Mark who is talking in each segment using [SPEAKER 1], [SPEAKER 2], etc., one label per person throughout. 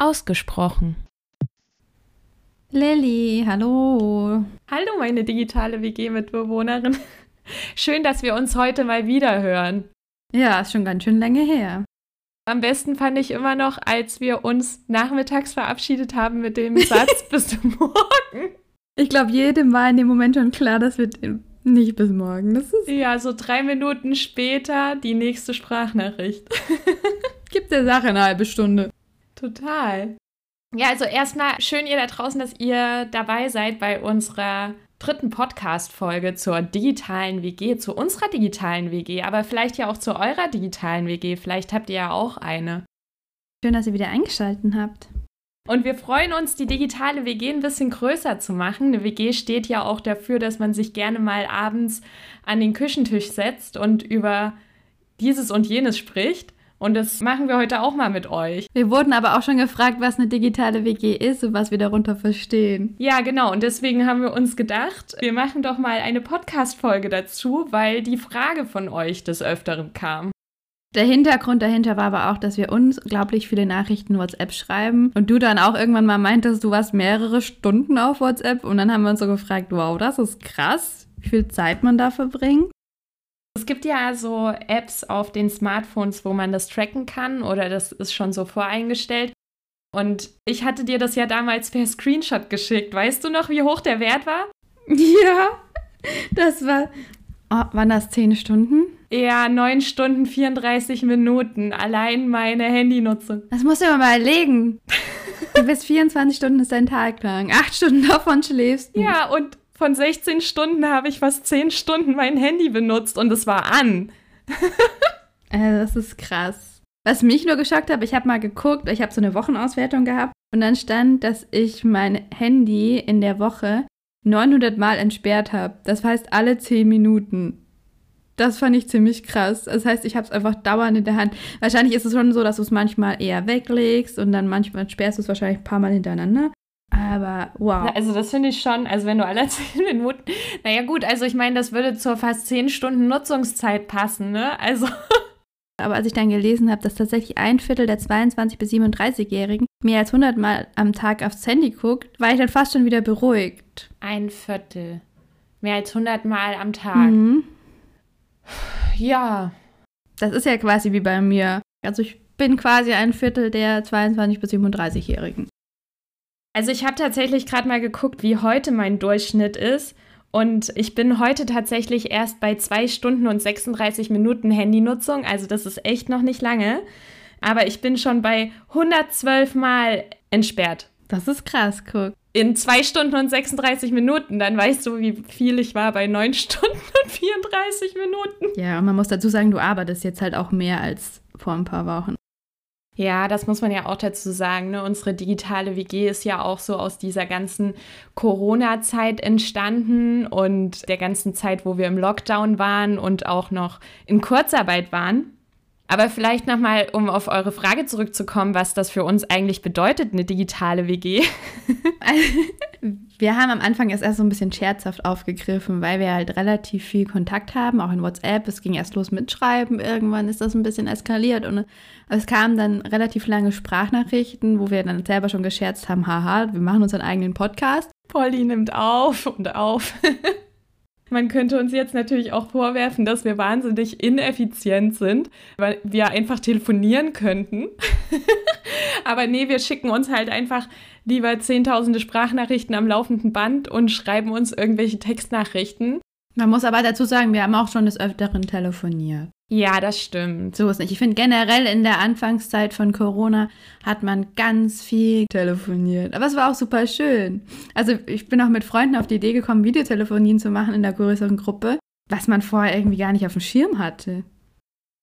[SPEAKER 1] Ausgesprochen.
[SPEAKER 2] Lilly, hallo.
[SPEAKER 1] Hallo, meine digitale WG-Mitbewohnerin. Schön, dass wir uns heute mal wieder hören.
[SPEAKER 2] Ja, ist schon ganz schön lange her.
[SPEAKER 1] Am besten fand ich immer noch, als wir uns nachmittags verabschiedet haben mit dem Satz bis morgen.
[SPEAKER 2] Ich glaube, jedem war in dem Moment schon klar, das wird nicht bis morgen. Das ist
[SPEAKER 1] ja, so drei Minuten später die nächste Sprachnachricht.
[SPEAKER 2] Gibt der Sache eine halbe Stunde.
[SPEAKER 1] Total. Ja, also erstmal schön ihr da draußen, dass ihr dabei seid bei unserer dritten Podcast-Folge zur digitalen WG, zu unserer digitalen WG, aber vielleicht ja auch zu eurer digitalen WG. Vielleicht habt ihr ja auch eine.
[SPEAKER 2] Schön, dass ihr wieder eingeschaltet habt.
[SPEAKER 1] Und wir freuen uns, die digitale WG ein bisschen größer zu machen. Eine WG steht ja auch dafür, dass man sich gerne mal abends an den Küchentisch setzt und über dieses und jenes spricht. Und das machen wir heute auch mal mit euch.
[SPEAKER 2] Wir wurden aber auch schon gefragt, was eine digitale WG ist und was wir darunter verstehen.
[SPEAKER 1] Ja, genau. Und deswegen haben wir uns gedacht, wir machen doch mal eine Podcast-Folge dazu, weil die Frage von euch des Öfteren kam.
[SPEAKER 2] Der Hintergrund dahinter war aber auch, dass wir unglaublich viele Nachrichten WhatsApp schreiben und du dann auch irgendwann mal meintest, du warst mehrere Stunden auf WhatsApp und dann haben wir uns so gefragt, wow, das ist krass, wie viel Zeit man da verbringt.
[SPEAKER 1] Es gibt ja so Apps auf den Smartphones, wo man das tracken kann oder das ist schon so voreingestellt. Und ich hatte dir das ja damals per Screenshot geschickt. Weißt du noch, wie hoch der Wert war?
[SPEAKER 2] Ja, das war. Oh, waren das zehn Stunden?
[SPEAKER 1] Ja, neun Stunden 34 Minuten. Allein meine Handynutzung.
[SPEAKER 2] Das musst du dir mal überlegen. du bist 24 Stunden ist dein Tag lang. Acht Stunden davon schläfst du.
[SPEAKER 1] Ja, und von 16 Stunden habe ich fast 10 Stunden mein Handy benutzt und es war an.
[SPEAKER 2] also das ist krass. Was mich nur geschockt hat, ich habe mal geguckt, ich habe so eine Wochenauswertung gehabt und dann stand, dass ich mein Handy in der Woche 900 Mal entsperrt habe. Das heißt alle 10 Minuten. Das fand ich ziemlich krass. Das heißt, ich habe es einfach dauernd in der Hand. Wahrscheinlich ist es schon so, dass du es manchmal eher weglegst und dann manchmal sperrst du es wahrscheinlich ein paar Mal hintereinander. Aber wow.
[SPEAKER 1] Also das finde ich schon, also wenn du alle zehn Minuten, naja gut, also ich meine, das würde zur fast zehn Stunden Nutzungszeit passen, ne? Also.
[SPEAKER 2] Aber als ich dann gelesen habe, dass tatsächlich ein Viertel der 22- bis 37-Jährigen mehr als 100 Mal am Tag aufs Handy guckt, war ich dann fast schon wieder beruhigt.
[SPEAKER 1] Ein Viertel. Mehr als 100 Mal am Tag. Mhm. Ja.
[SPEAKER 2] Das ist ja quasi wie bei mir. Also ich bin quasi ein Viertel der 22- bis 37-Jährigen.
[SPEAKER 1] Also ich habe tatsächlich gerade mal geguckt, wie heute mein Durchschnitt ist. Und ich bin heute tatsächlich erst bei zwei Stunden und 36 Minuten Handynutzung. Also das ist echt noch nicht lange. Aber ich bin schon bei 112 Mal entsperrt.
[SPEAKER 2] Das ist krass, guck.
[SPEAKER 1] In zwei Stunden und 36 Minuten. Dann weißt du, wie viel ich war bei neun Stunden und 34 Minuten.
[SPEAKER 2] Ja, und man muss dazu sagen, du arbeitest jetzt halt auch mehr als vor ein paar Wochen.
[SPEAKER 1] Ja, das muss man ja auch dazu sagen. Ne? Unsere digitale WG ist ja auch so aus dieser ganzen Corona-Zeit entstanden und der ganzen Zeit, wo wir im Lockdown waren und auch noch in Kurzarbeit waren. Aber vielleicht nochmal, um auf eure Frage zurückzukommen, was das für uns eigentlich bedeutet, eine digitale WG.
[SPEAKER 2] wir haben am Anfang erst so ein bisschen scherzhaft aufgegriffen, weil wir halt relativ viel Kontakt haben, auch in WhatsApp. Es ging erst los mit Schreiben, irgendwann ist das ein bisschen eskaliert und es kamen dann relativ lange Sprachnachrichten, wo wir dann selber schon gescherzt haben, haha, wir machen uns einen eigenen Podcast.
[SPEAKER 1] Polly nimmt auf und auf. Man könnte uns jetzt natürlich auch vorwerfen, dass wir wahnsinnig ineffizient sind, weil wir einfach telefonieren könnten. Aber nee, wir schicken uns halt einfach lieber zehntausende Sprachnachrichten am laufenden Band und schreiben uns irgendwelche Textnachrichten.
[SPEAKER 2] Man muss aber dazu sagen, wir haben auch schon des Öfteren telefoniert.
[SPEAKER 1] Ja, das stimmt.
[SPEAKER 2] So ist nicht. Ich finde generell in der Anfangszeit von Corona hat man ganz viel telefoniert. Aber es war auch super schön. Also ich bin auch mit Freunden auf die Idee gekommen, Videotelefonien zu machen in der größeren Gruppe, was man vorher irgendwie gar nicht auf dem Schirm hatte.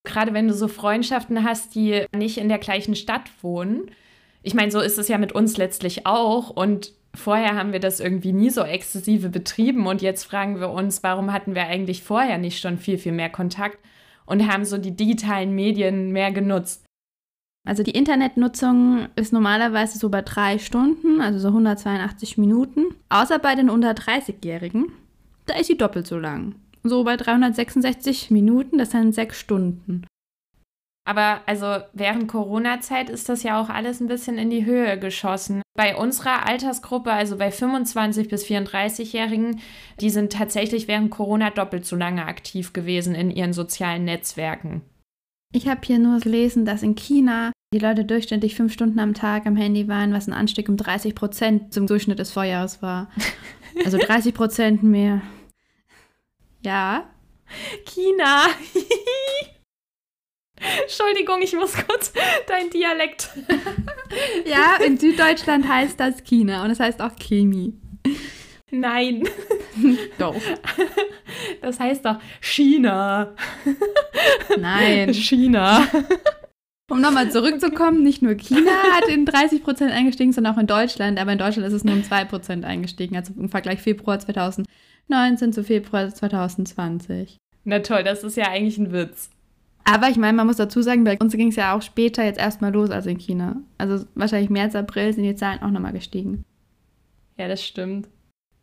[SPEAKER 1] Gerade wenn du so Freundschaften hast, die nicht in der gleichen Stadt wohnen. Ich meine, so ist es ja mit uns letztlich auch. Und vorher haben wir das irgendwie nie so exzessive betrieben. Und jetzt fragen wir uns, warum hatten wir eigentlich vorher nicht schon viel, viel mehr Kontakt? und haben so die digitalen Medien mehr genutzt.
[SPEAKER 2] Also die Internetnutzung ist normalerweise so bei drei Stunden, also so 182 Minuten. Außer bei den unter 30-Jährigen, da ist sie doppelt so lang. So bei 366 Minuten, das sind sechs Stunden.
[SPEAKER 1] Aber also während Corona-Zeit ist das ja auch alles ein bisschen in die Höhe geschossen. Bei unserer Altersgruppe, also bei 25 bis 34-Jährigen, die sind tatsächlich während Corona doppelt so lange aktiv gewesen in ihren sozialen Netzwerken.
[SPEAKER 2] Ich habe hier nur gelesen, dass in China die Leute durchschnittlich fünf Stunden am Tag am Handy waren, was ein Anstieg um 30 Prozent zum Durchschnitt des Vorjahres war. Also 30 Prozent mehr. Ja.
[SPEAKER 1] China. Entschuldigung, ich muss kurz dein Dialekt.
[SPEAKER 2] ja, in Süddeutschland heißt das China und es das heißt auch Chemie.
[SPEAKER 1] Nein.
[SPEAKER 2] Doch.
[SPEAKER 1] Das heißt doch China.
[SPEAKER 2] Nein.
[SPEAKER 1] China.
[SPEAKER 2] Um nochmal zurückzukommen, nicht nur China hat in 30 Prozent eingestiegen, sondern auch in Deutschland. Aber in Deutschland ist es nur um 2 Prozent eingestiegen. Also im Vergleich Februar 2019 zu Februar 2020.
[SPEAKER 1] Na toll, das ist ja eigentlich ein Witz.
[SPEAKER 2] Aber ich meine, man muss dazu sagen, bei uns ging es ja auch später jetzt erstmal los als in China. Also wahrscheinlich März, April sind die Zahlen auch nochmal gestiegen.
[SPEAKER 1] Ja, das stimmt.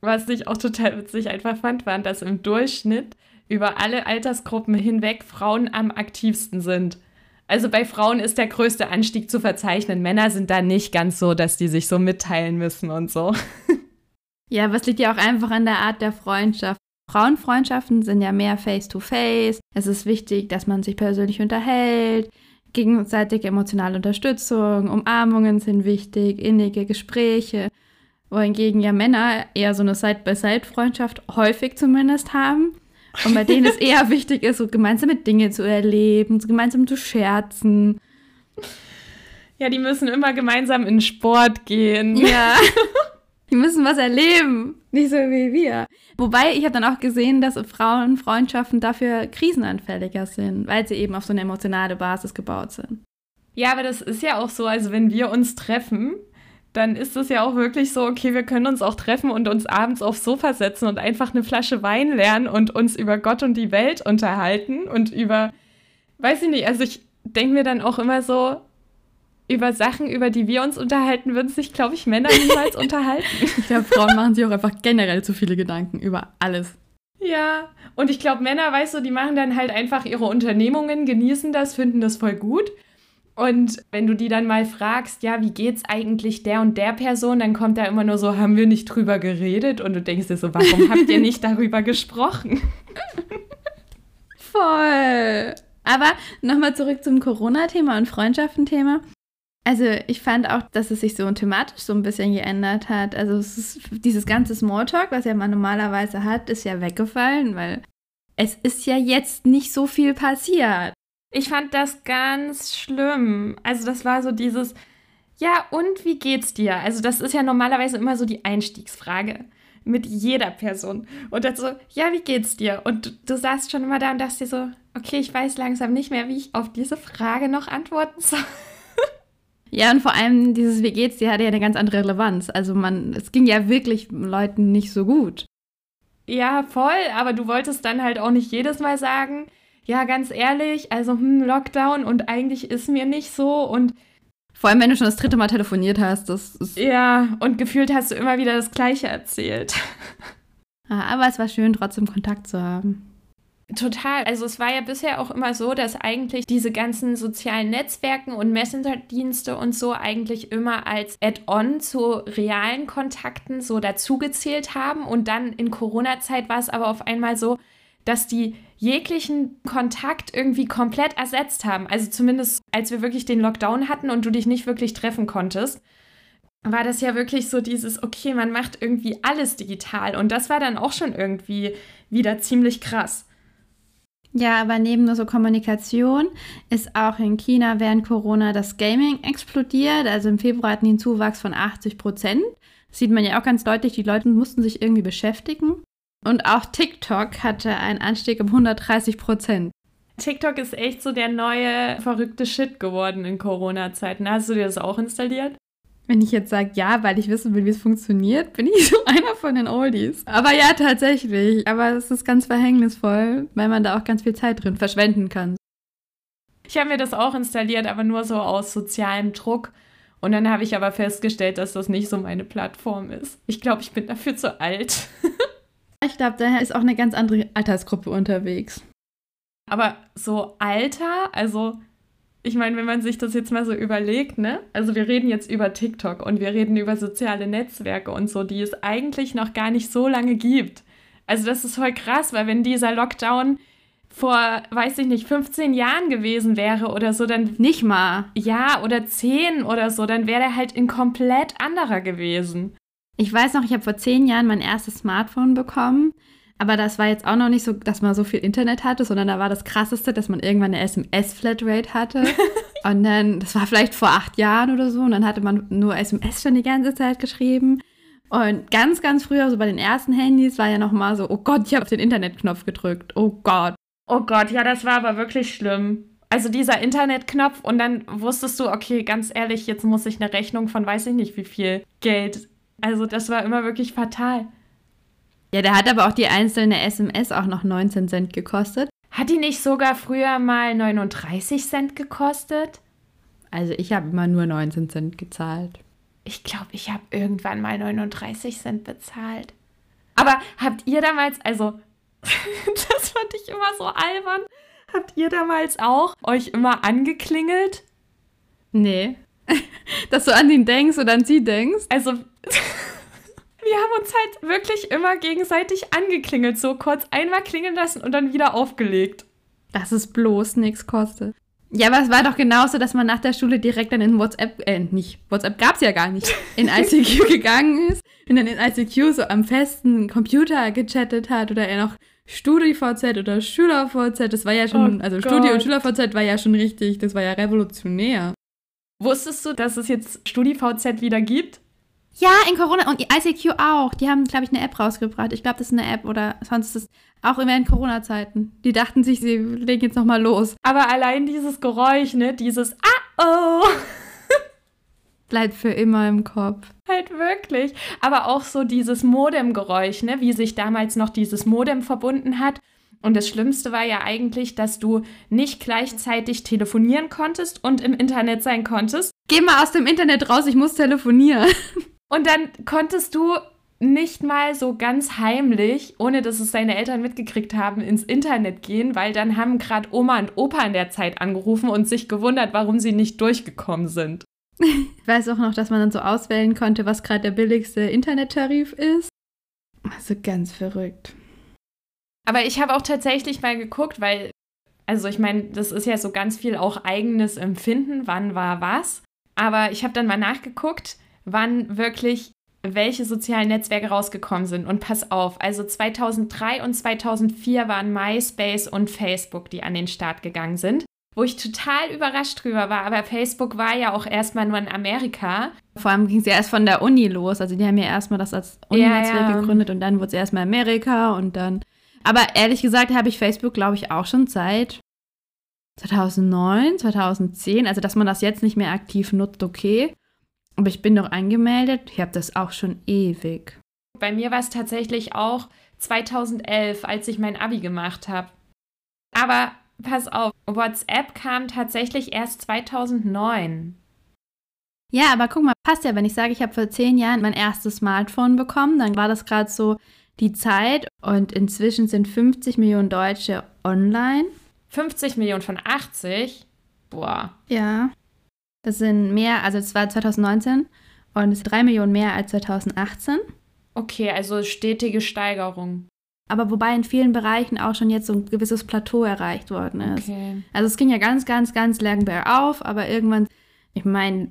[SPEAKER 1] Was ich auch total witzig einfach fand, war, dass im Durchschnitt über alle Altersgruppen hinweg Frauen am aktivsten sind. Also bei Frauen ist der größte Anstieg zu verzeichnen. Männer sind da nicht ganz so, dass die sich so mitteilen müssen und so.
[SPEAKER 2] Ja, was liegt ja auch einfach an der Art der Freundschaft. Frauenfreundschaften sind ja mehr face-to-face. -face. Es ist wichtig, dass man sich persönlich unterhält. Gegenseitige emotionale Unterstützung, Umarmungen sind wichtig, innige Gespräche. Wohingegen ja Männer eher so eine Side-by-Side-Freundschaft häufig zumindest haben. Und bei denen es eher wichtig ist, so gemeinsame Dinge zu erleben, so gemeinsam zu scherzen.
[SPEAKER 1] Ja, die müssen immer gemeinsam in Sport gehen.
[SPEAKER 2] Ja. Die müssen was erleben, nicht so wie wir. Wobei ich habe dann auch gesehen, dass Frauenfreundschaften dafür krisenanfälliger sind, weil sie eben auf so eine emotionale Basis gebaut sind.
[SPEAKER 1] Ja, aber das ist ja auch so, also wenn wir uns treffen, dann ist es ja auch wirklich so, okay, wir können uns auch treffen und uns abends aufs Sofa setzen und einfach eine Flasche Wein lernen und uns über Gott und die Welt unterhalten und über, weiß ich nicht, also ich denke mir dann auch immer so, über Sachen, über die wir uns unterhalten, würden sich, glaube ich, Männer niemals unterhalten.
[SPEAKER 2] Ich glaube, Frauen machen sich auch einfach generell zu viele Gedanken über alles.
[SPEAKER 1] Ja, und ich glaube, Männer, weißt du, die machen dann halt einfach ihre Unternehmungen, genießen das, finden das voll gut. Und wenn du die dann mal fragst, ja, wie geht's eigentlich der und der Person, dann kommt da immer nur so, haben wir nicht drüber geredet? Und du denkst dir so, warum habt ihr nicht darüber gesprochen?
[SPEAKER 2] Voll. Aber nochmal zurück zum Corona-Thema und Freundschaften-Thema. Also ich fand auch, dass es sich so thematisch so ein bisschen geändert hat. Also ist, dieses ganze Smalltalk, was ja man normalerweise hat, ist ja weggefallen, weil es ist ja jetzt nicht so viel passiert.
[SPEAKER 1] Ich fand das ganz schlimm. Also das war so dieses, ja und wie geht's dir? Also das ist ja normalerweise immer so die Einstiegsfrage mit jeder Person. Und dann so, ja, wie geht's dir? Und du, du saßt schon immer da und dachtest dir so, okay, ich weiß langsam nicht mehr, wie ich auf diese Frage noch antworten soll.
[SPEAKER 2] Ja, und vor allem dieses Wie geht's dir hatte ja eine ganz andere Relevanz. Also man, es ging ja wirklich Leuten nicht so gut.
[SPEAKER 1] Ja, voll, aber du wolltest dann halt auch nicht jedes Mal sagen, ja, ganz ehrlich, also hm, Lockdown und eigentlich ist mir nicht so und
[SPEAKER 2] vor allem, wenn du schon das dritte Mal telefoniert hast, das ist.
[SPEAKER 1] Ja, und gefühlt hast du immer wieder das Gleiche erzählt.
[SPEAKER 2] Ah, aber es war schön, trotzdem Kontakt zu haben.
[SPEAKER 1] Total. Also es war ja bisher auch immer so, dass eigentlich diese ganzen sozialen Netzwerken und Messenger-Dienste und so eigentlich immer als Add-on zu realen Kontakten so dazugezählt haben. Und dann in Corona-Zeit war es aber auf einmal so, dass die jeglichen Kontakt irgendwie komplett ersetzt haben. Also zumindest als wir wirklich den Lockdown hatten und du dich nicht wirklich treffen konntest, war das ja wirklich so dieses, okay, man macht irgendwie alles digital. Und das war dann auch schon irgendwie wieder ziemlich krass.
[SPEAKER 2] Ja, aber neben nur so Kommunikation ist auch in China während Corona das Gaming explodiert. Also im Februar hatten die einen Zuwachs von 80 Prozent. Sieht man ja auch ganz deutlich, die Leute mussten sich irgendwie beschäftigen. Und auch TikTok hatte einen Anstieg um 130 Prozent.
[SPEAKER 1] TikTok ist echt so der neue verrückte Shit geworden in Corona-Zeiten. Hast du dir das auch installiert?
[SPEAKER 2] Wenn ich jetzt sage, ja, weil ich wissen will, wie es funktioniert, bin ich so einer von den Oldies. Aber ja, tatsächlich. Aber es ist ganz verhängnisvoll, weil man da auch ganz viel Zeit drin verschwenden kann.
[SPEAKER 1] Ich habe mir das auch installiert, aber nur so aus sozialem Druck. Und dann habe ich aber festgestellt, dass das nicht so meine Plattform ist. Ich glaube, ich bin dafür zu alt.
[SPEAKER 2] ich glaube, da ist auch eine ganz andere Altersgruppe unterwegs.
[SPEAKER 1] Aber so Alter, also ich meine, wenn man sich das jetzt mal so überlegt, ne? Also wir reden jetzt über TikTok und wir reden über soziale Netzwerke und so, die es eigentlich noch gar nicht so lange gibt. Also das ist voll krass, weil wenn dieser Lockdown vor, weiß ich nicht, 15 Jahren gewesen wäre oder so, dann.
[SPEAKER 2] Nicht mal.
[SPEAKER 1] Ja, oder 10 oder so, dann wäre der halt ein komplett anderer gewesen.
[SPEAKER 2] Ich weiß noch, ich habe vor zehn Jahren mein erstes Smartphone bekommen. Aber das war jetzt auch noch nicht so, dass man so viel Internet hatte, sondern da war das Krasseste, dass man irgendwann eine SMS-Flatrate hatte. und dann, das war vielleicht vor acht Jahren oder so, und dann hatte man nur SMS schon die ganze Zeit geschrieben. Und ganz, ganz früher, so bei den ersten Handys, war ja noch mal so, oh Gott, ich habe auf den Internetknopf gedrückt. Oh Gott.
[SPEAKER 1] Oh Gott, ja, das war aber wirklich schlimm. Also dieser Internetknopf und dann wusstest du, okay, ganz ehrlich, jetzt muss ich eine Rechnung von weiß ich nicht wie viel Geld. Also das war immer wirklich fatal.
[SPEAKER 2] Ja, der hat aber auch die einzelne SMS auch noch 19 Cent gekostet.
[SPEAKER 1] Hat die nicht sogar früher mal 39 Cent gekostet?
[SPEAKER 2] Also ich habe immer nur 19 Cent gezahlt.
[SPEAKER 1] Ich glaube, ich habe irgendwann mal 39 Cent bezahlt. Aber habt ihr damals, also das fand ich immer so albern, habt ihr damals auch euch immer angeklingelt?
[SPEAKER 2] Nee. Dass du an ihn denkst oder an sie denkst?
[SPEAKER 1] Also wir haben uns halt wirklich immer gegenseitig angeklingelt, so kurz einmal klingeln lassen und dann wieder aufgelegt.
[SPEAKER 2] Dass es bloß nichts kostet. Ja, aber es war doch genauso, dass man nach der Schule direkt dann in WhatsApp, äh, nicht, WhatsApp gab es ja gar nicht, in ICQ gegangen ist und dann in ICQ so am festen Computer gechattet hat oder er noch StudiVZ oder SchülerVZ, das war ja schon, oh also Gott. Studi- und SchülerVZ war ja schon richtig, das war ja revolutionär.
[SPEAKER 1] Wusstest du, dass es jetzt StudiVZ wieder gibt?
[SPEAKER 2] Ja, in Corona und ICQ auch. Die haben, glaube ich, eine App rausgebracht. Ich glaube, das ist eine App oder sonst ist es auch während Corona-Zeiten. Die dachten sich, sie legen jetzt nochmal los.
[SPEAKER 1] Aber allein dieses Geräusch, ne? Dieses Ah-oh!
[SPEAKER 2] Bleibt für immer im Kopf.
[SPEAKER 1] Halt wirklich. Aber auch so dieses Modem-Geräusch, ne? Wie sich damals noch dieses Modem verbunden hat. Und das Schlimmste war ja eigentlich, dass du nicht gleichzeitig telefonieren konntest und im Internet sein konntest.
[SPEAKER 2] Geh mal aus dem Internet raus, ich muss telefonieren.
[SPEAKER 1] Und dann konntest du nicht mal so ganz heimlich, ohne dass es deine Eltern mitgekriegt haben, ins Internet gehen, weil dann haben gerade Oma und Opa in der Zeit angerufen und sich gewundert, warum sie nicht durchgekommen sind.
[SPEAKER 2] Ich weiß auch noch, dass man dann so auswählen konnte, was gerade der billigste Internettarif ist. Also ganz verrückt.
[SPEAKER 1] Aber ich habe auch tatsächlich mal geguckt, weil, also ich meine, das ist ja so ganz viel auch eigenes Empfinden, wann war was. Aber ich habe dann mal nachgeguckt wann wirklich welche sozialen Netzwerke rausgekommen sind. Und pass auf, also 2003 und 2004 waren MySpace und Facebook, die an den Start gegangen sind. Wo ich total überrascht drüber war, aber Facebook war ja auch erstmal nur in Amerika.
[SPEAKER 2] Vor allem ging es ja erst von der Uni los. Also die haben ja erstmal das als Uni-Netzwerk ja, ja. gegründet und dann wurde es erstmal Amerika und dann. Aber ehrlich gesagt habe ich Facebook, glaube ich, auch schon seit 2009, 2010. Also dass man das jetzt nicht mehr aktiv nutzt, okay. Aber ich bin doch angemeldet. Ich habe das auch schon ewig.
[SPEAKER 1] Bei mir war es tatsächlich auch 2011, als ich mein Abi gemacht habe. Aber pass auf, WhatsApp kam tatsächlich erst 2009.
[SPEAKER 2] Ja, aber guck mal, passt ja, wenn ich sage, ich habe vor zehn Jahren mein erstes Smartphone bekommen, dann war das gerade so die Zeit und inzwischen sind 50 Millionen Deutsche online.
[SPEAKER 1] 50 Millionen von 80? Boah.
[SPEAKER 2] Ja. Das sind mehr, also es war 2019 und es sind drei Millionen mehr als 2018.
[SPEAKER 1] Okay, also stetige Steigerung.
[SPEAKER 2] Aber wobei in vielen Bereichen auch schon jetzt so ein gewisses Plateau erreicht worden ist. Okay. Also es ging ja ganz, ganz, ganz lang bergauf, aber irgendwann, ich meine,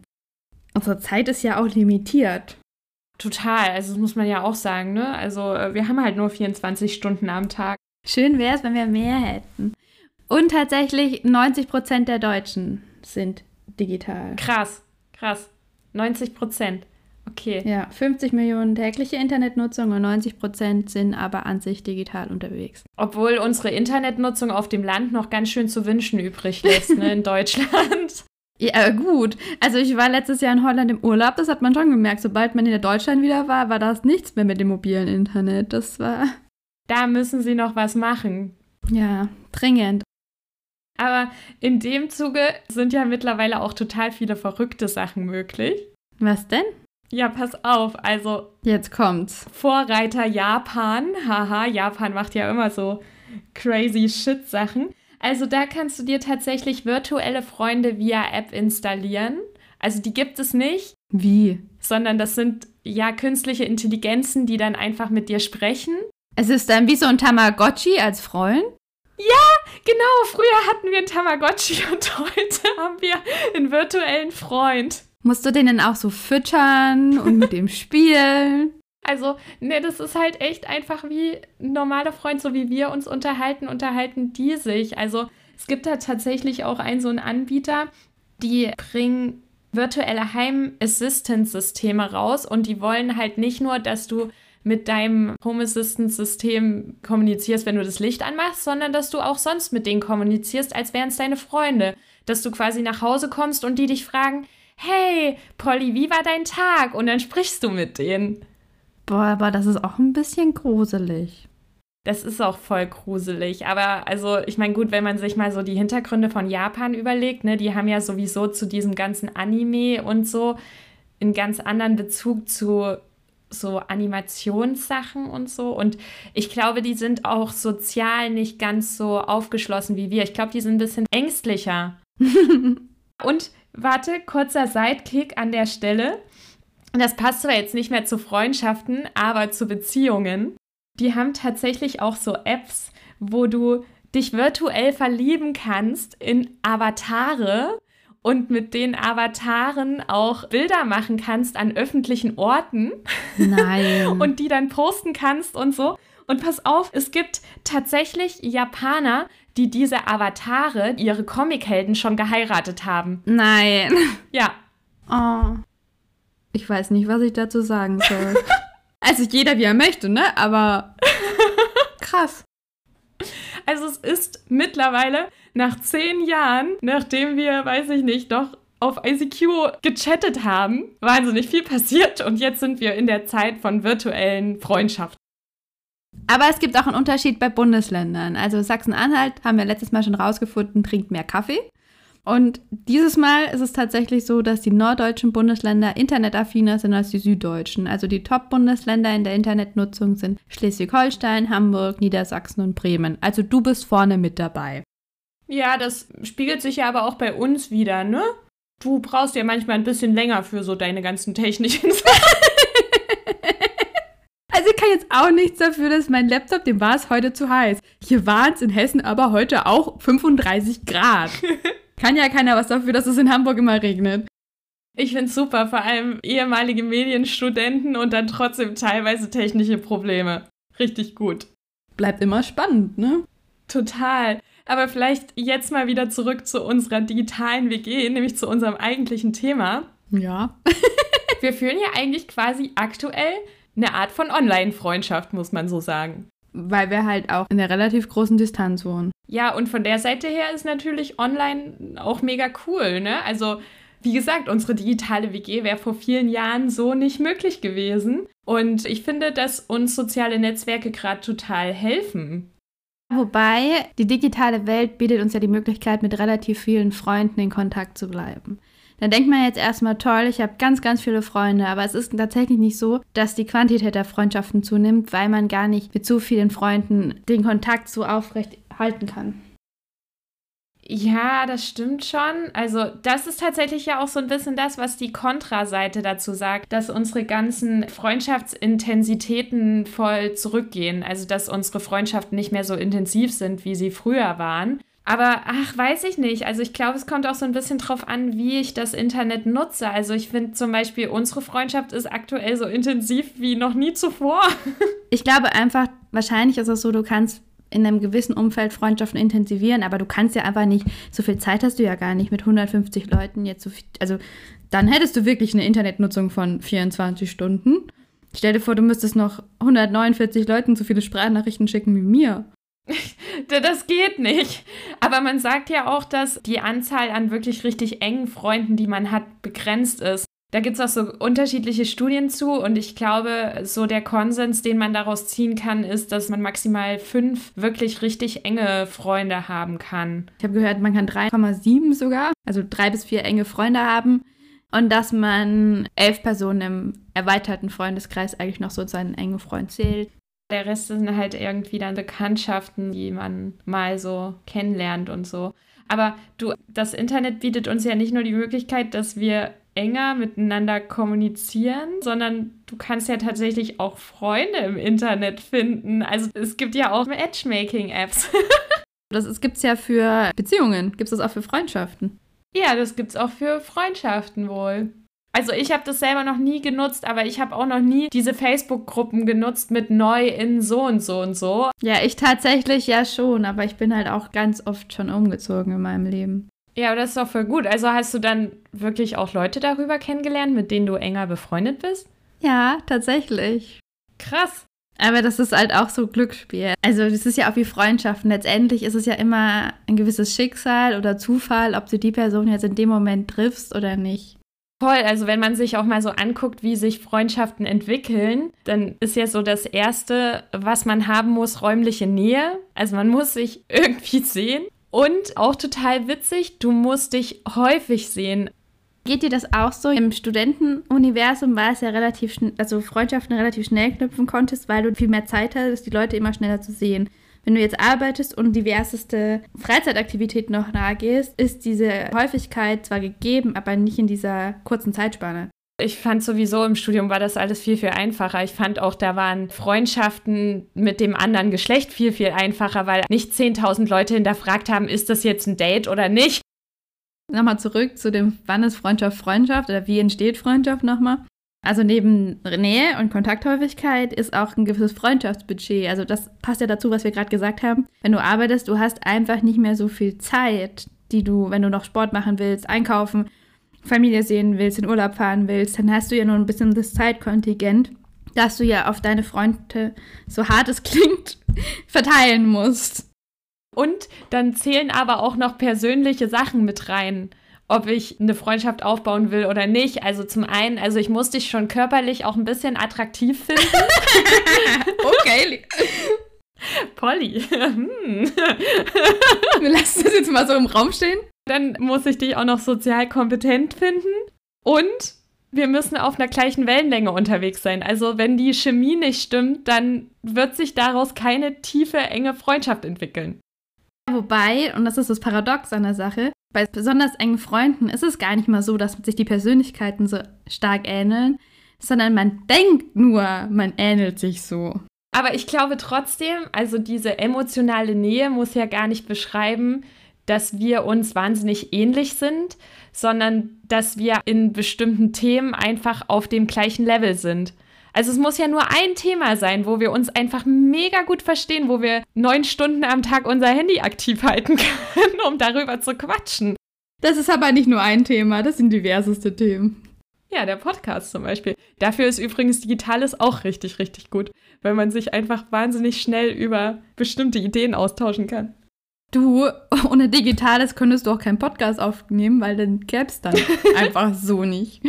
[SPEAKER 2] unsere Zeit ist ja auch limitiert.
[SPEAKER 1] Total, also das muss man ja auch sagen, ne? Also äh, wir haben halt nur 24 Stunden am Tag.
[SPEAKER 2] Schön wäre es, wenn wir mehr hätten. Und tatsächlich 90 Prozent der Deutschen sind digital.
[SPEAKER 1] Krass, krass. 90 Prozent. Okay.
[SPEAKER 2] Ja, 50 Millionen tägliche Internetnutzung und 90 Prozent sind aber an sich digital unterwegs.
[SPEAKER 1] Obwohl unsere Internetnutzung auf dem Land noch ganz schön zu wünschen übrig lässt, ne, in Deutschland.
[SPEAKER 2] Ja, gut. Also ich war letztes Jahr in Holland im Urlaub, das hat man schon gemerkt. Sobald man in Deutschland wieder war, war das nichts mehr mit dem mobilen Internet. Das war.
[SPEAKER 1] Da müssen sie noch was machen.
[SPEAKER 2] Ja, dringend.
[SPEAKER 1] Aber in dem Zuge sind ja mittlerweile auch total viele verrückte Sachen möglich.
[SPEAKER 2] Was denn?
[SPEAKER 1] Ja, pass auf, also.
[SPEAKER 2] Jetzt kommt's.
[SPEAKER 1] Vorreiter Japan. Haha, Japan macht ja immer so crazy Shit-Sachen. Also da kannst du dir tatsächlich virtuelle Freunde via App installieren. Also die gibt es nicht.
[SPEAKER 2] Wie?
[SPEAKER 1] Sondern das sind ja künstliche Intelligenzen, die dann einfach mit dir sprechen.
[SPEAKER 2] Es ist dann wie so ein Tamagotchi als Freund?
[SPEAKER 1] Ja, genau. Früher hatten wir einen Tamagotchi und heute haben wir einen virtuellen Freund.
[SPEAKER 2] Musst du den denn auch so füttern und mit dem spielen?
[SPEAKER 1] Also, ne, das ist halt echt einfach wie ein normaler Freund, so wie wir uns unterhalten, unterhalten die sich. Also, es gibt da tatsächlich auch einen so einen Anbieter, die bringen virtuelle Heim-Assistance-Systeme raus und die wollen halt nicht nur, dass du mit deinem Home Assistance-System kommunizierst, wenn du das Licht anmachst, sondern dass du auch sonst mit denen kommunizierst, als wären es deine Freunde. Dass du quasi nach Hause kommst und die dich fragen, hey, Polly, wie war dein Tag? Und dann sprichst du mit denen.
[SPEAKER 2] Boah, aber das ist auch ein bisschen gruselig.
[SPEAKER 1] Das ist auch voll gruselig. Aber also, ich meine, gut, wenn man sich mal so die Hintergründe von Japan überlegt, ne, die haben ja sowieso zu diesem ganzen Anime und so einen ganz anderen Bezug zu so Animationssachen und so. Und ich glaube, die sind auch sozial nicht ganz so aufgeschlossen wie wir. Ich glaube, die sind ein bisschen ängstlicher. und warte, kurzer Sidekick an der Stelle. Das passt zwar jetzt nicht mehr zu Freundschaften, aber zu Beziehungen. Die haben tatsächlich auch so Apps, wo du dich virtuell verlieben kannst in Avatare und mit den Avataren auch Bilder machen kannst an öffentlichen Orten.
[SPEAKER 2] Nein.
[SPEAKER 1] und die dann posten kannst und so. Und pass auf, es gibt tatsächlich Japaner, die diese Avatare, ihre Comichelden, schon geheiratet haben.
[SPEAKER 2] Nein.
[SPEAKER 1] Ja.
[SPEAKER 2] Oh. Ich weiß nicht, was ich dazu sagen soll. also jeder wie er möchte, ne? Aber krass.
[SPEAKER 1] Also es ist mittlerweile nach zehn Jahren, nachdem wir, weiß ich nicht, doch auf ICQ gechattet haben, wahnsinnig viel passiert und jetzt sind wir in der Zeit von virtuellen Freundschaften.
[SPEAKER 2] Aber es gibt auch einen Unterschied bei Bundesländern. Also Sachsen-Anhalt haben wir letztes Mal schon rausgefunden, trinkt mehr Kaffee. Und dieses Mal ist es tatsächlich so, dass die norddeutschen Bundesländer internetaffiner sind als die süddeutschen. Also die Top-Bundesländer in der Internetnutzung sind Schleswig-Holstein, Hamburg, Niedersachsen und Bremen. Also du bist vorne mit dabei.
[SPEAKER 1] Ja, das spiegelt sich ja aber auch bei uns wieder, ne? Du brauchst ja manchmal ein bisschen länger für so deine ganzen technischen Sachen.
[SPEAKER 2] Also ich kann jetzt auch nichts dafür, dass mein Laptop, dem war es heute zu heiß. Hier waren es in Hessen aber heute auch 35 Grad. Kann ja keiner was dafür, dass es in Hamburg immer regnet.
[SPEAKER 1] Ich finde es super, vor allem ehemalige Medienstudenten und dann trotzdem teilweise technische Probleme. Richtig gut.
[SPEAKER 2] Bleibt immer spannend, ne?
[SPEAKER 1] Total. Aber vielleicht jetzt mal wieder zurück zu unserer digitalen WG, nämlich zu unserem eigentlichen Thema.
[SPEAKER 2] Ja.
[SPEAKER 1] Wir führen ja eigentlich quasi aktuell eine Art von Online-Freundschaft, muss man so sagen.
[SPEAKER 2] Weil wir halt auch in einer relativ großen Distanz wohnen.
[SPEAKER 1] Ja, und von der Seite her ist natürlich online auch mega cool, ne? Also, wie gesagt, unsere digitale WG wäre vor vielen Jahren so nicht möglich gewesen. Und ich finde, dass uns soziale Netzwerke gerade total helfen.
[SPEAKER 2] Wobei die digitale Welt bietet uns ja die Möglichkeit, mit relativ vielen Freunden in Kontakt zu bleiben. Da denkt man jetzt erstmal, toll, ich habe ganz, ganz viele Freunde, aber es ist tatsächlich nicht so, dass die Quantität der Freundschaften zunimmt, weil man gar nicht mit so vielen Freunden den Kontakt so aufrecht halten kann.
[SPEAKER 1] Ja, das stimmt schon. Also, das ist tatsächlich ja auch so ein bisschen das, was die Kontraseite dazu sagt, dass unsere ganzen Freundschaftsintensitäten voll zurückgehen. Also, dass unsere Freundschaften nicht mehr so intensiv sind, wie sie früher waren. Aber ach, weiß ich nicht. Also ich glaube, es kommt auch so ein bisschen drauf an, wie ich das Internet nutze. Also ich finde zum Beispiel, unsere Freundschaft ist aktuell so intensiv wie noch nie zuvor.
[SPEAKER 2] ich glaube einfach, wahrscheinlich ist es so, du kannst in einem gewissen Umfeld Freundschaften intensivieren, aber du kannst ja einfach nicht, so viel Zeit hast du ja gar nicht mit 150 Leuten jetzt so viel, also dann hättest du wirklich eine Internetnutzung von 24 Stunden. Stell dir vor, du müsstest noch 149 Leuten so viele Sprachnachrichten schicken wie mir.
[SPEAKER 1] Das geht nicht. Aber man sagt ja auch, dass die Anzahl an wirklich richtig engen Freunden, die man hat, begrenzt ist. Da gibt es auch so unterschiedliche Studien zu und ich glaube, so der Konsens, den man daraus ziehen kann, ist, dass man maximal fünf wirklich richtig enge Freunde haben kann.
[SPEAKER 2] Ich habe gehört, man kann 3,7 sogar, also drei bis vier enge Freunde haben und dass man elf Personen im erweiterten Freundeskreis eigentlich noch so seinen engen Freund zählt.
[SPEAKER 1] Der Rest sind halt irgendwie dann Bekanntschaften, die man mal so kennenlernt und so. Aber du, das Internet bietet uns ja nicht nur die Möglichkeit, dass wir enger miteinander kommunizieren, sondern du kannst ja tatsächlich auch Freunde im Internet finden. Also es gibt ja auch Matchmaking-Apps.
[SPEAKER 2] das gibt es ja für Beziehungen, gibt es das auch für Freundschaften.
[SPEAKER 1] Ja, das gibt es auch für Freundschaften wohl. Also ich habe das selber noch nie genutzt, aber ich habe auch noch nie diese Facebook-Gruppen genutzt mit neu in so und so und so.
[SPEAKER 2] Ja, ich tatsächlich ja schon, aber ich bin halt auch ganz oft schon umgezogen in meinem Leben.
[SPEAKER 1] Ja, aber das ist doch voll gut. Also hast du dann wirklich auch Leute darüber kennengelernt, mit denen du enger befreundet bist?
[SPEAKER 2] Ja, tatsächlich.
[SPEAKER 1] Krass.
[SPEAKER 2] Aber das ist halt auch so Glücksspiel. Also das ist ja auch wie Freundschaften. Letztendlich ist es ja immer ein gewisses Schicksal oder Zufall, ob du die Person jetzt in dem Moment triffst oder nicht.
[SPEAKER 1] Voll, also wenn man sich auch mal so anguckt, wie sich Freundschaften entwickeln, dann ist ja so das Erste, was man haben muss, räumliche Nähe. Also man muss sich irgendwie sehen. Und auch total witzig, du musst dich häufig sehen.
[SPEAKER 2] Geht dir das auch so? Im Studentenuniversum war es ja relativ schnell, also Freundschaften relativ schnell knüpfen konntest, weil du viel mehr Zeit hattest, die Leute immer schneller zu sehen. Wenn du jetzt arbeitest und diverseste Freizeitaktivitäten noch nahegehst, ist diese Häufigkeit zwar gegeben, aber nicht in dieser kurzen Zeitspanne.
[SPEAKER 1] Ich fand sowieso im Studium war das alles viel, viel einfacher. Ich fand auch, da waren Freundschaften mit dem anderen Geschlecht viel, viel einfacher, weil nicht 10.000 Leute hinterfragt haben, ist das jetzt ein Date oder nicht.
[SPEAKER 2] Nochmal zurück zu dem, wann ist Freundschaft Freundschaft oder wie entsteht Freundschaft nochmal. Also neben Nähe und Kontakthäufigkeit ist auch ein gewisses Freundschaftsbudget. Also das passt ja dazu, was wir gerade gesagt haben. Wenn du arbeitest, du hast einfach nicht mehr so viel Zeit, die du, wenn du noch Sport machen willst, einkaufen, Familie sehen willst, in Urlaub fahren willst, dann hast du ja nur ein bisschen das Zeitkontingent, das du ja auf deine Freunde, so hart es klingt, verteilen musst.
[SPEAKER 1] Und dann zählen aber auch noch persönliche Sachen mit rein ob ich eine Freundschaft aufbauen will oder nicht. Also zum einen, also ich muss dich schon körperlich auch ein bisschen attraktiv finden.
[SPEAKER 2] okay.
[SPEAKER 1] Polly. hm.
[SPEAKER 2] Wir lassen das jetzt mal so im Raum stehen.
[SPEAKER 1] Dann muss ich dich auch noch sozial kompetent finden. Und wir müssen auf einer gleichen Wellenlänge unterwegs sein. Also wenn die Chemie nicht stimmt, dann wird sich daraus keine tiefe, enge Freundschaft entwickeln.
[SPEAKER 2] Wobei, und das ist das Paradox an der Sache, bei besonders engen Freunden ist es gar nicht mal so, dass sich die Persönlichkeiten so stark ähneln, sondern man denkt nur, man ähnelt sich so.
[SPEAKER 1] Aber ich glaube trotzdem, also diese emotionale Nähe muss ja gar nicht beschreiben, dass wir uns wahnsinnig ähnlich sind, sondern dass wir in bestimmten Themen einfach auf dem gleichen Level sind. Also es muss ja nur ein Thema sein, wo wir uns einfach mega gut verstehen, wo wir neun Stunden am Tag unser Handy aktiv halten können, um darüber zu quatschen.
[SPEAKER 2] Das ist aber nicht nur ein Thema, das sind diverseste Themen.
[SPEAKER 1] Ja, der Podcast zum Beispiel. Dafür ist übrigens Digitales auch richtig, richtig gut, weil man sich einfach wahnsinnig schnell über bestimmte Ideen austauschen kann.
[SPEAKER 2] Du, ohne Digitales könntest du auch keinen Podcast aufnehmen, weil dann gäbe es dann einfach so nicht.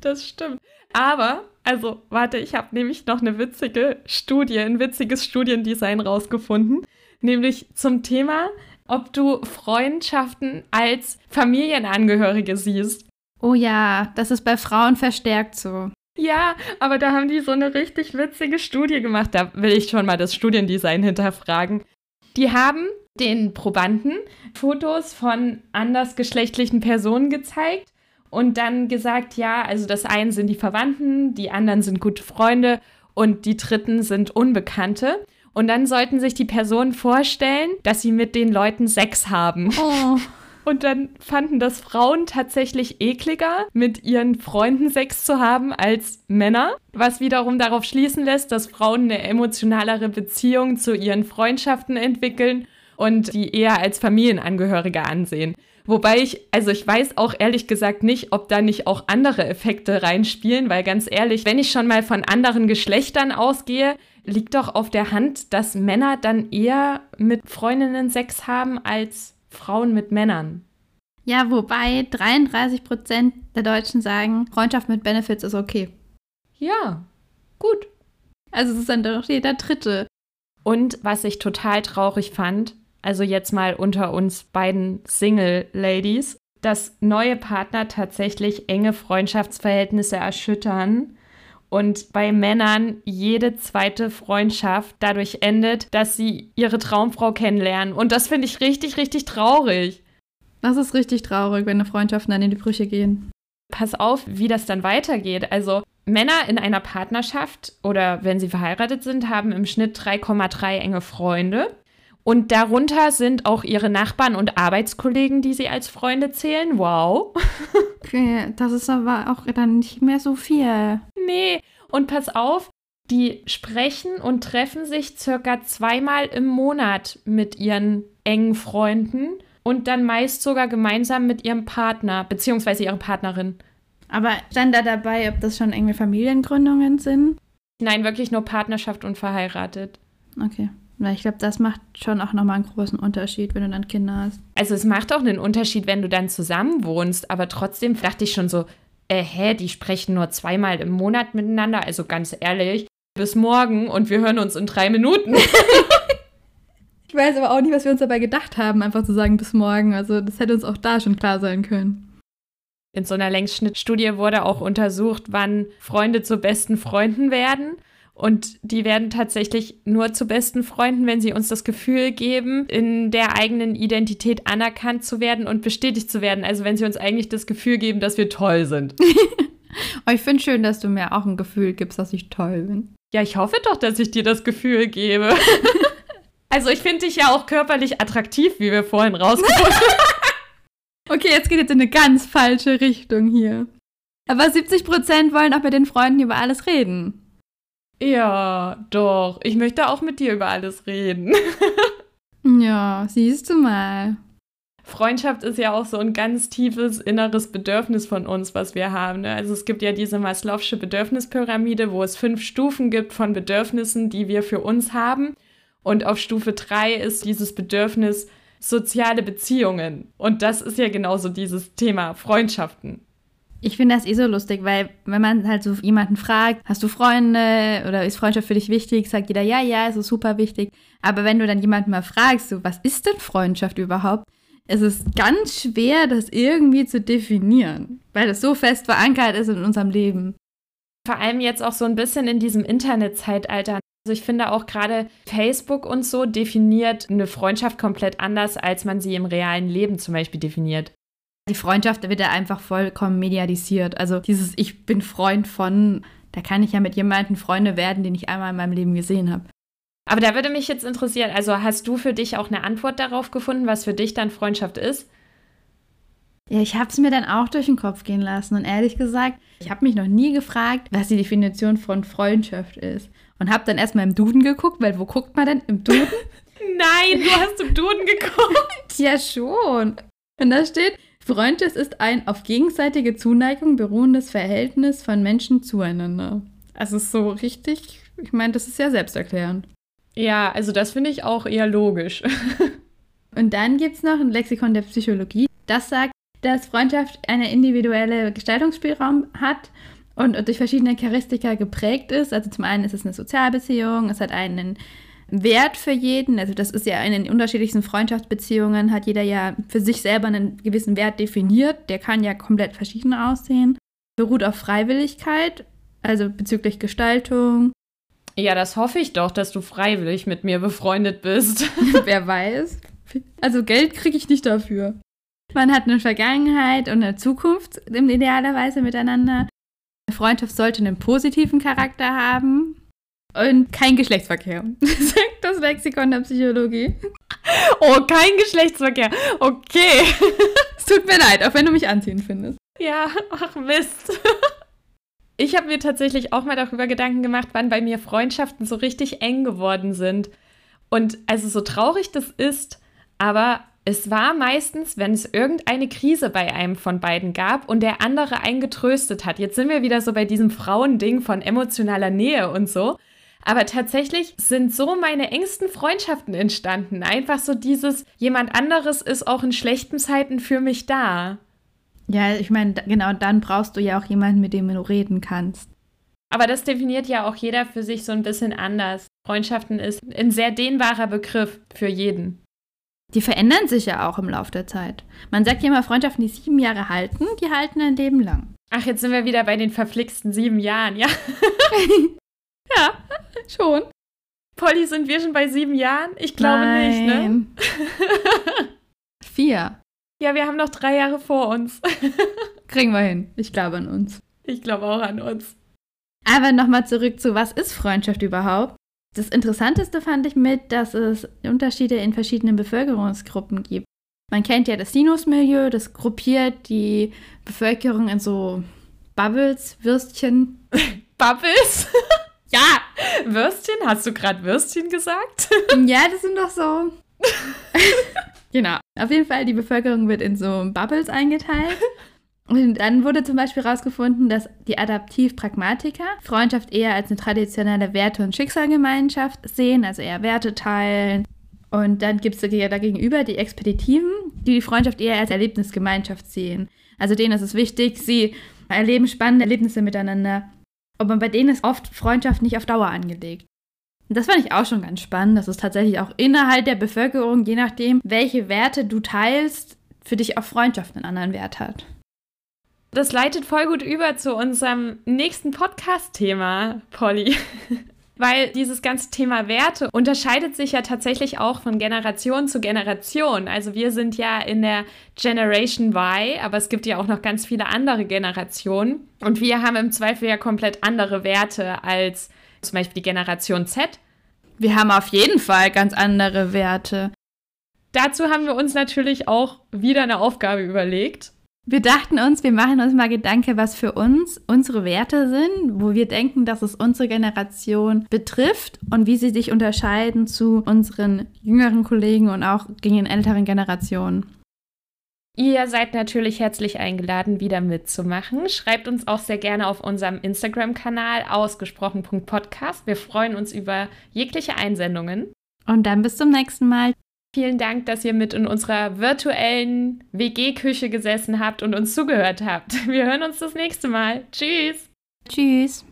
[SPEAKER 1] Das stimmt. Aber also, warte, ich habe nämlich noch eine witzige Studie, ein witziges Studiendesign rausgefunden, nämlich zum Thema, ob du Freundschaften als Familienangehörige siehst.
[SPEAKER 2] Oh ja, das ist bei Frauen verstärkt so.
[SPEAKER 1] Ja, aber da haben die so eine richtig witzige Studie gemacht. Da will ich schon mal das Studiendesign hinterfragen. Die haben den Probanden Fotos von andersgeschlechtlichen Personen gezeigt und dann gesagt, ja, also das eine sind die Verwandten, die anderen sind gute Freunde und die dritten sind Unbekannte. Und dann sollten sich die Personen vorstellen, dass sie mit den Leuten Sex haben.
[SPEAKER 2] Oh.
[SPEAKER 1] Und dann fanden das Frauen tatsächlich ekliger, mit ihren Freunden Sex zu haben als Männer, was wiederum darauf schließen lässt, dass Frauen eine emotionalere Beziehung zu ihren Freundschaften entwickeln und die eher als Familienangehörige ansehen. Wobei ich, also ich weiß auch ehrlich gesagt nicht, ob da nicht auch andere Effekte reinspielen, weil ganz ehrlich, wenn ich schon mal von anderen Geschlechtern ausgehe, liegt doch auf der Hand, dass Männer dann eher mit Freundinnen Sex haben als Frauen mit Männern.
[SPEAKER 2] Ja, wobei 33 Prozent der Deutschen sagen, Freundschaft mit Benefits ist okay.
[SPEAKER 1] Ja, gut.
[SPEAKER 2] Also es ist dann doch jeder Dritte.
[SPEAKER 1] Und was ich total traurig fand, also jetzt mal unter uns beiden Single-Ladies, dass neue Partner tatsächlich enge Freundschaftsverhältnisse erschüttern und bei Männern jede zweite Freundschaft dadurch endet, dass sie ihre Traumfrau kennenlernen. Und das finde ich richtig, richtig traurig.
[SPEAKER 2] Das ist richtig traurig, wenn Freundschaften dann in die Brüche gehen.
[SPEAKER 1] Pass auf, wie das dann weitergeht. Also Männer in einer Partnerschaft oder wenn sie verheiratet sind, haben im Schnitt 3,3 enge Freunde. Und darunter sind auch ihre Nachbarn und Arbeitskollegen, die sie als Freunde zählen. Wow.
[SPEAKER 2] Okay, das ist aber auch dann nicht mehr so viel.
[SPEAKER 1] Nee. Und pass auf, die sprechen und treffen sich circa zweimal im Monat mit ihren engen Freunden und dann meist sogar gemeinsam mit ihrem Partner bzw. ihrer Partnerin.
[SPEAKER 2] Aber stand da dabei, ob das schon irgendwie Familiengründungen sind?
[SPEAKER 1] Nein, wirklich nur Partnerschaft und verheiratet.
[SPEAKER 2] Okay. Weil ich glaube, das macht schon auch nochmal einen großen Unterschied, wenn du dann Kinder hast.
[SPEAKER 1] Also es macht auch einen Unterschied, wenn du dann zusammen wohnst, aber trotzdem dachte ich schon so, äh, hä, die sprechen nur zweimal im Monat miteinander, also ganz ehrlich, bis morgen und wir hören uns in drei Minuten.
[SPEAKER 2] ich weiß aber auch nicht, was wir uns dabei gedacht haben, einfach zu sagen bis morgen. Also das hätte uns auch da schon klar sein können.
[SPEAKER 1] In so einer Längsschnittstudie wurde auch untersucht, wann Freunde zu besten Freunden werden. Und die werden tatsächlich nur zu besten Freunden, wenn sie uns das Gefühl geben, in der eigenen Identität anerkannt zu werden und bestätigt zu werden. Also wenn sie uns eigentlich das Gefühl geben, dass wir toll sind.
[SPEAKER 2] oh, ich finde schön, dass du mir auch ein Gefühl gibst, dass ich toll bin.
[SPEAKER 1] Ja, ich hoffe doch, dass ich dir das Gefühl gebe. also ich finde dich ja auch körperlich attraktiv, wie wir vorhin rausgefunden haben.
[SPEAKER 2] okay, jetzt geht jetzt in eine ganz falsche Richtung hier. Aber 70 Prozent wollen auch mit den Freunden über alles reden.
[SPEAKER 1] Ja, doch. Ich möchte auch mit dir über alles reden.
[SPEAKER 2] ja, siehst du mal.
[SPEAKER 1] Freundschaft ist ja auch so ein ganz tiefes inneres Bedürfnis von uns, was wir haben. Ne? Also es gibt ja diese Maslow'sche Bedürfnispyramide, wo es fünf Stufen gibt von Bedürfnissen, die wir für uns haben. Und auf Stufe drei ist dieses Bedürfnis soziale Beziehungen. Und das ist ja genauso dieses Thema Freundschaften.
[SPEAKER 2] Ich finde das eh so lustig, weil wenn man halt so jemanden fragt, hast du Freunde oder ist Freundschaft für dich wichtig, sagt jeder, ja, ja, es ist super wichtig. Aber wenn du dann jemanden mal fragst, so, was ist denn Freundschaft überhaupt? Es ist ganz schwer, das irgendwie zu definieren, weil das so fest verankert ist in unserem Leben.
[SPEAKER 1] Vor allem jetzt auch so ein bisschen in diesem Internetzeitalter. Also ich finde auch gerade Facebook und so definiert eine Freundschaft komplett anders, als man sie im realen Leben zum Beispiel definiert.
[SPEAKER 2] Die Freundschaft wird ja einfach vollkommen medialisiert. Also dieses Ich bin Freund von, da kann ich ja mit jemandem Freunde werden, den ich einmal in meinem Leben gesehen habe.
[SPEAKER 1] Aber da würde mich jetzt interessieren, also hast du für dich auch eine Antwort darauf gefunden, was für dich dann Freundschaft ist?
[SPEAKER 2] Ja, ich habe es mir dann auch durch den Kopf gehen lassen und ehrlich gesagt, ich habe mich noch nie gefragt, was die Definition von Freundschaft ist. Und habe dann erstmal im Duden geguckt, weil wo guckt man denn? Im Duden?
[SPEAKER 1] Nein, du hast im Duden geguckt.
[SPEAKER 2] ja, schon. Und da steht, Freundschaft ist ein auf gegenseitige Zuneigung beruhendes Verhältnis von Menschen zueinander. Also ist so richtig, ich meine, das ist ja selbsterklärend.
[SPEAKER 1] Ja, also das finde ich auch eher logisch.
[SPEAKER 2] Und dann gibt es noch ein Lexikon der Psychologie, das sagt, dass Freundschaft eine individuelle Gestaltungsspielraum hat und durch verschiedene Charakteristika geprägt ist. Also zum einen ist es eine Sozialbeziehung, es hat einen Wert für jeden. Also das ist ja in den unterschiedlichsten Freundschaftsbeziehungen, hat jeder ja für sich selber einen gewissen Wert definiert. Der kann ja komplett verschieden aussehen. Beruht auf Freiwilligkeit, also bezüglich Gestaltung.
[SPEAKER 1] Ja, das hoffe ich doch, dass du freiwillig mit mir befreundet bist.
[SPEAKER 2] Wer weiß. Also Geld kriege ich nicht dafür. Man hat eine Vergangenheit und eine Zukunft idealerweise miteinander. Eine Freundschaft sollte einen positiven Charakter haben. Und kein Geschlechtsverkehr, sagt das Lexikon der Psychologie.
[SPEAKER 1] Oh, kein Geschlechtsverkehr. Okay.
[SPEAKER 2] es tut mir leid, auch wenn du mich anziehen findest.
[SPEAKER 1] Ja, ach Mist. Ich habe mir tatsächlich auch mal darüber Gedanken gemacht, wann bei mir Freundschaften so richtig eng geworden sind. Und also so traurig das ist, aber es war meistens, wenn es irgendeine Krise bei einem von beiden gab und der andere einen getröstet hat. Jetzt sind wir wieder so bei diesem Frauending von emotionaler Nähe und so. Aber tatsächlich sind so meine engsten Freundschaften entstanden. Einfach so dieses, jemand anderes ist auch in schlechten Zeiten für mich da.
[SPEAKER 2] Ja, ich meine, genau dann brauchst du ja auch jemanden, mit dem du reden kannst.
[SPEAKER 1] Aber das definiert ja auch jeder für sich so ein bisschen anders. Freundschaften ist ein sehr dehnbarer Begriff für jeden.
[SPEAKER 2] Die verändern sich ja auch im Laufe der Zeit. Man sagt ja immer, Freundschaften, die sieben Jahre halten, die halten ein Leben lang.
[SPEAKER 1] Ach, jetzt sind wir wieder bei den verflixten sieben Jahren, ja?
[SPEAKER 2] ja, schon.
[SPEAKER 1] Polly, sind wir schon bei sieben Jahren? Ich glaube
[SPEAKER 2] Nein.
[SPEAKER 1] nicht, ne?
[SPEAKER 2] Vier.
[SPEAKER 1] Ja, wir haben noch drei Jahre vor uns.
[SPEAKER 2] Kriegen wir hin. Ich glaube an uns.
[SPEAKER 1] Ich glaube auch an uns.
[SPEAKER 2] Aber nochmal zurück zu, was ist Freundschaft überhaupt? Das Interessanteste fand ich mit, dass es Unterschiede in verschiedenen Bevölkerungsgruppen gibt. Man kennt ja das Sinus-Milieu, das gruppiert die Bevölkerung in so Bubbles, Würstchen.
[SPEAKER 1] Bubbles? Ja, Würstchen? Hast du gerade Würstchen gesagt?
[SPEAKER 2] ja, das sind doch so. genau. Auf jeden Fall, die Bevölkerung wird in so Bubbles eingeteilt. Und dann wurde zum Beispiel herausgefunden, dass die Adaptiv-Pragmatiker Freundschaft eher als eine traditionelle Werte- und Schicksalgemeinschaft sehen, also eher Werte teilen. Und dann gibt es dagegenüber die Expeditiven, die die Freundschaft eher als Erlebnisgemeinschaft sehen. Also denen ist es wichtig, sie erleben spannende Erlebnisse miteinander. Aber bei denen ist oft Freundschaft nicht auf Dauer angelegt. Und das fand ich auch schon ganz spannend, dass es tatsächlich auch innerhalb der Bevölkerung, je nachdem, welche Werte du teilst, für dich auch Freundschaft einen anderen Wert hat.
[SPEAKER 1] Das leitet voll gut über zu unserem nächsten Podcast-Thema, Polly. Weil dieses ganze Thema Werte unterscheidet sich ja tatsächlich auch von Generation zu Generation. Also wir sind ja in der Generation Y, aber es gibt ja auch noch ganz viele andere Generationen. Und wir haben im Zweifel ja komplett andere Werte als zum Beispiel die Generation Z.
[SPEAKER 2] Wir haben auf jeden Fall ganz andere Werte.
[SPEAKER 1] Dazu haben wir uns natürlich auch wieder eine Aufgabe überlegt.
[SPEAKER 2] Wir dachten uns, wir machen uns mal Gedanken, was für uns unsere Werte sind, wo wir denken, dass es unsere Generation betrifft und wie sie sich unterscheiden zu unseren jüngeren Kollegen und auch gegen den älteren Generationen.
[SPEAKER 1] Ihr seid natürlich herzlich eingeladen, wieder mitzumachen. Schreibt uns auch sehr gerne auf unserem Instagram-Kanal ausgesprochen.podcast. Wir freuen uns über jegliche Einsendungen.
[SPEAKER 2] Und dann bis zum nächsten Mal.
[SPEAKER 1] Vielen Dank, dass ihr mit in unserer virtuellen WG-Küche gesessen habt und uns zugehört habt. Wir hören uns das nächste Mal. Tschüss.
[SPEAKER 2] Tschüss.